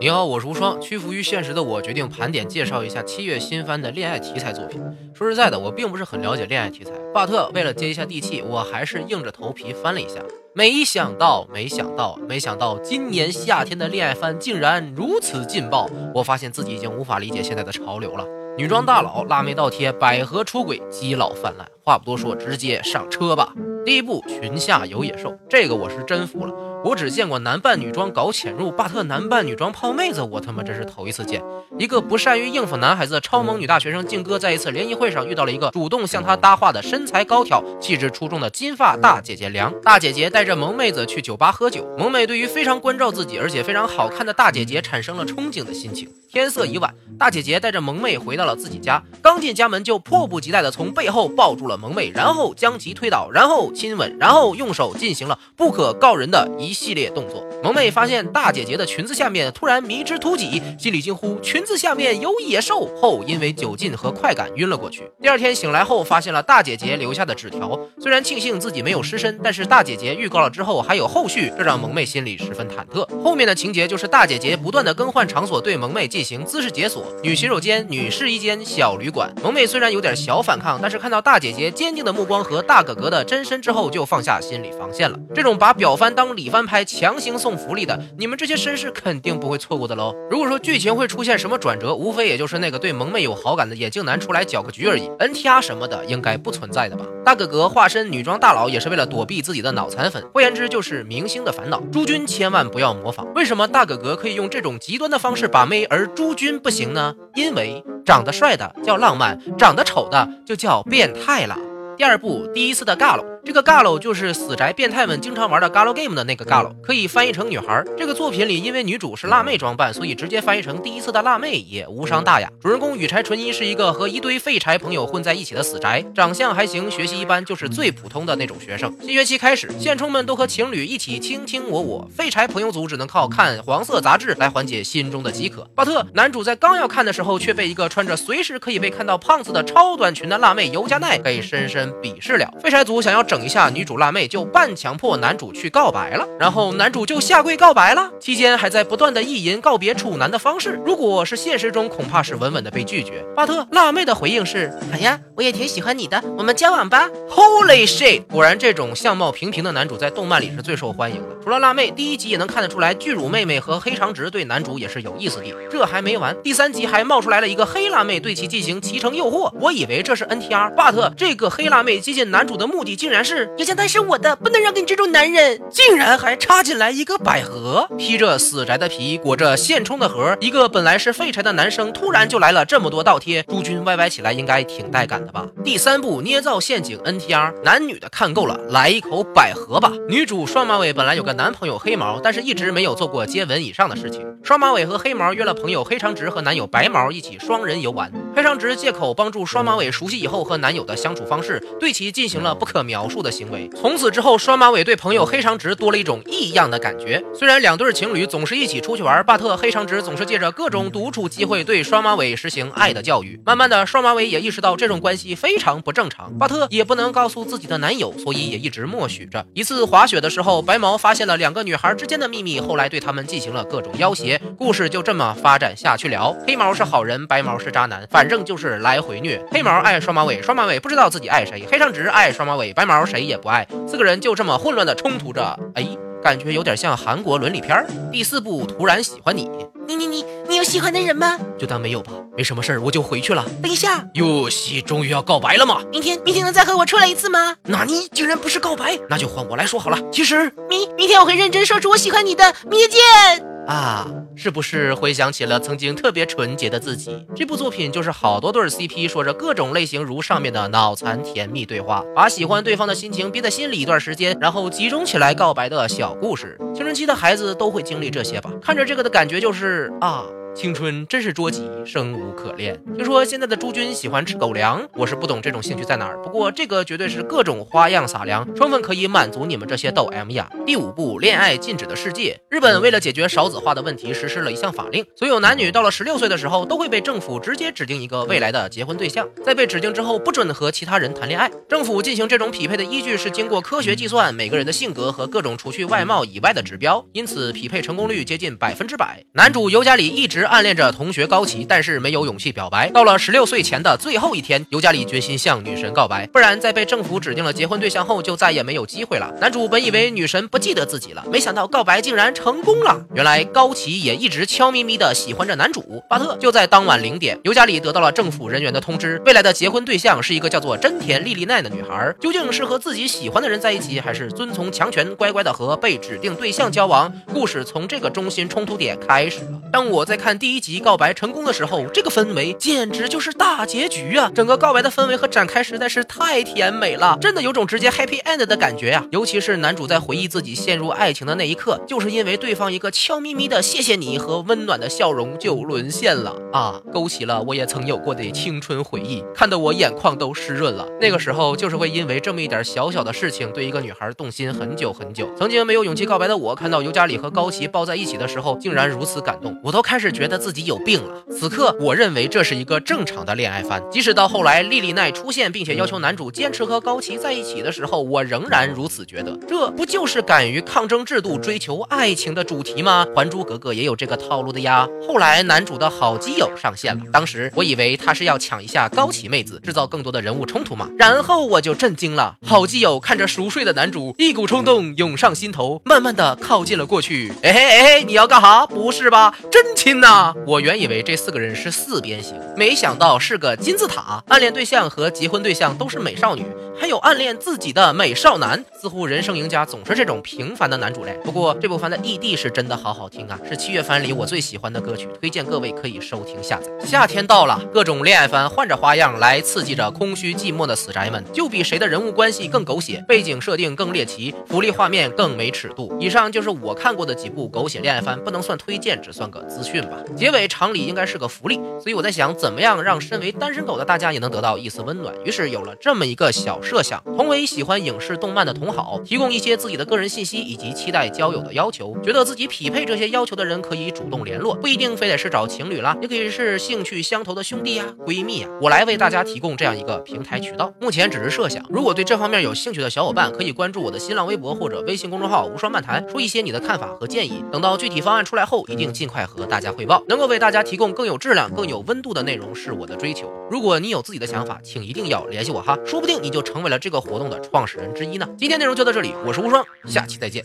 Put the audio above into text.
你好，我是无双。屈服于现实的我，决定盘点介绍一下七月新番的恋爱题材作品。说实在的，我并不是很了解恋爱题材。巴特为了接一下地气，我还是硬着头皮翻了一下。没想到，没想到，没想到，今年夏天的恋爱番竟然如此劲爆！我发现自己已经无法理解现在的潮流了。女装大佬、辣妹倒贴、百合出轨、基佬泛滥。话不多说，直接上车吧。第一部《群下有野兽》，这个我是真服了。我只见过男扮女装搞潜入，巴特男扮女装泡妹子，我他妈真是头一次见。一个不善于应付男孩子的超萌女大学生静哥，在一次联谊会上遇到了一个主动向他搭话的身材高挑、气质出众的金发大姐姐梁大姐姐，带着萌妹子去酒吧喝酒。萌妹对于非常关照自己而且非常好看的大姐姐产生了憧憬的心情。天色已晚，大姐姐带着萌妹回到了自己家，刚进家门就迫不及待地从背后抱住了萌妹，然后将其推倒，然后亲吻，然后用手进行了不可告人的一系列动作。萌妹发现大姐姐的裙子下面突然迷之突起，心里惊呼：“裙子下面有野兽！”后因为酒劲和快感晕了过去。第二天醒来后，发现了大姐姐留下的纸条。虽然庆幸自己没有失身，但是大姐姐预告了之后还有后续，这让萌妹心里十分忐忑。后面的情节就是大姐姐不断的更换场所对萌妹进行姿势解锁：女洗手间、女试衣间、小旅馆。萌妹虽然有点小反抗，但是看到大姐姐坚定的目光和大哥哥的真身之后，就放下心理防线了。这种把表翻当里翻拍，强行送。福利的，你们这些绅士肯定不会错过的喽。如果说剧情会出现什么转折，无非也就是那个对萌妹有好感的眼镜男出来搅个局而已。NTR 什么的应该不存在的吧？大哥哥化身女装大佬也是为了躲避自己的脑残粉，换言之就是明星的烦恼。朱军千万不要模仿。为什么大哥哥可以用这种极端的方式把妹，而朱军不行呢？因为长得帅的叫浪漫，长得丑的就叫变态了。第二部第一次的尬了。这个 Galo 就是死宅变态们经常玩的 Galo game 的那个 Galo，可以翻译成女孩。这个作品里，因为女主是辣妹装扮，所以直接翻译成第一次的辣妹也无伤大雅。主人公羽柴纯一是一个和一堆废柴朋友混在一起的死宅，长相还行，学习一般，就是最普通的那种学生。新学期开始，现充们都和情侣一起卿卿我我，废柴朋友组只能靠看黄色杂志来缓解心中的饥渴。巴特男主在刚要看的时候，却被一个穿着随时可以被看到胖子的超短裙的辣妹尤加奈给深深鄙视了。废柴组想要整等一下女主辣妹。就半强迫男主去告白了，然后男主就下跪告白了，期间还在不断的意淫告别处男的方式。如果是现实中，恐怕是稳稳的被拒绝。巴特辣妹的回应是：好呀，我也挺喜欢你的，我们交往吧。Holy shit！果然，这种相貌平平的男主在动漫里是最受欢迎的。除了辣妹，第一集也能看得出来，巨乳妹妹和黑长直对男主也是有意思的。这还没完，第三集还冒出来了一个黑辣妹对其进行骑乘诱惑。我以为这是 NTR，巴特这个黑辣妹接近男主的目的竟然是有将他是。我的，不能让给你这种男人。竟然还插进来一个百合，披着死宅的皮，裹着现充的盒。一个本来是废柴的男生，突然就来了这么多倒贴，朱军歪歪起来应该挺带感的吧？第三部捏造陷阱 NTR，男女的看够了，来一口百合吧。女主双马尾本来有个男朋友黑毛，但是一直没有做过接吻以上的事情。双马尾和黑毛约了朋友黑长直和男友白毛一起双人游玩。黑长直借口帮助双马尾熟悉以后和男友的相处方式，对其进行了不可描述的行为。从此之后，双马尾对朋友黑长直多了一种异样的感觉。虽然两对情侣总是一起出去玩，巴特黑长直总是借着各种独处机会对双马尾实行爱的教育。慢慢的，双马尾也意识到这种关系非常不正常，巴特也不能告诉自己的男友，所以也一直默许着。一次滑雪的时候，白毛发现了两个女孩之间的秘密，后来对他们进行了各种要挟。故事就这么发展下去了。黑毛是好人，白毛是渣男，反正就是来回虐。黑毛爱双马尾，双马尾不知道自己爱谁。黑长直爱双马尾，白毛谁也不爱。四个人。就这么混乱的冲突着，哎，感觉有点像韩国伦理片儿第四部突然喜欢你，你你你你有喜欢的人吗？就当没有吧，没什么事儿，我就回去了。等一下，哟西，终于要告白了吗？明天明天能再和我出来一次吗？那你竟然不是告白，那就换我来说好了。其实明明天我会认真说出我喜欢你的。明天见。啊，是不是回想起了曾经特别纯洁的自己？这部作品就是好多对 CP 说着各种类型如上面的脑残甜蜜对话，把喜欢对方的心情憋在心里一段时间，然后集中起来告白的小故事。青春期的孩子都会经历这些吧？看着这个的感觉就是啊。青春真是捉急，生无可恋。听说现在的朱军喜欢吃狗粮，我是不懂这种兴趣在哪儿。不过这个绝对是各种花样撒粮，充分可以满足你们这些抖 M 呀。第五部，恋爱禁止的世界。日本为了解决少子化的问题，实施了一项法令，所有男女到了十六岁的时候，都会被政府直接指定一个未来的结婚对象，在被指定之后，不准和其他人谈恋爱。政府进行这种匹配的依据是经过科学计算每个人的性格和各种除去外貌以外的指标，因此匹配成功率接近百分之百。男主尤加里一直暗恋着同学高崎，但是没有勇气表白。到了十六岁前的最后一天，尤加里决心向女神告白，不然在被政府指定了结婚对象后，就再也没有机会了。男主本以为女神不记得自己了，没想到告白竟然成功了。原来高崎也一直悄咪咪的喜欢着男主巴特。就在当晚零点，尤加里得到了政府人员的通知，未来的结婚对象是一个叫做真田莉莉奈的女孩。究竟是和自己喜欢的人在一起，还是遵从强权，乖乖的和被指定对象交往？故事从这个中心冲突点开始了。当我在看看第一集告白成功的时候，这个氛围简直就是大结局啊！整个告白的氛围和展开实在是太甜美了，真的有种直接 happy end 的感觉呀！尤其是男主在回忆自己陷入爱情的那一刻，就是因为对方一个悄咪咪的谢谢你和温暖的笑容就沦陷了啊，勾起了我也曾有过的青春回忆，看得我眼眶都湿润了。那个时候就是会因为这么一点小小的事情对一个女孩动心很久很久。曾经没有勇气告白的我，看到尤加里和高崎抱在一起的时候，竟然如此感动，我都开始觉得自己有病了。此刻，我认为这是一个正常的恋爱番。即使到后来莉莉奈出现，并且要求男主坚持和高崎在一起的时候，我仍然如此觉得。这不就是敢于抗争制度、追求爱情的主题吗？《还珠格格》也有这个套路的呀。后来男主的好基友上线了，当时我以为他是要抢一下高崎妹子，制造更多的人物冲突嘛。然后我就震惊了，好基友看着熟睡的男主，一股冲动涌上心头，慢慢的靠近了过去。哎嘿哎嘿，你要干哈？不是吧？真亲呐！我原以为这四个人是四边形，没想到是个金字塔。暗恋对象和结婚对象都是美少女，还有暗恋自己的美少男。似乎人生赢家总是这种平凡的男主类。不过这部番的 ED 是真的好好听啊，是七月番里我最喜欢的歌曲，推荐各位可以收听下载。夏天到了，各种恋爱番换着花样来刺激着空虚寂寞的死宅们，就比谁的人物关系更狗血，背景设定更猎奇，福利画面更没尺度。以上就是我看过的几部狗血恋爱番，不能算推荐，只算个资讯吧。结尾常理应该是个福利，所以我在想，怎么样让身为单身狗的大家也能得到一丝温暖。于是有了这么一个小设想：同为喜欢影视动漫的同好，提供一些自己的个人信息以及期待交友的要求。觉得自己匹配这些要求的人，可以主动联络，不一定非得是找情侣啦，也可以是兴趣相投的兄弟呀、闺蜜呀。我来为大家提供这样一个平台渠道。目前只是设想，如果对这方面有兴趣的小伙伴，可以关注我的新浪微博或者微信公众号“无双漫谈”，说一些你的看法和建议。等到具体方案出来后，一定尽快和大家汇能够为大家提供更有质量、更有温度的内容，是我的追求。如果你有自己的想法，请一定要联系我哈，说不定你就成为了这个活动的创始人之一呢。今天内容就到这里，我是无双，下期再见。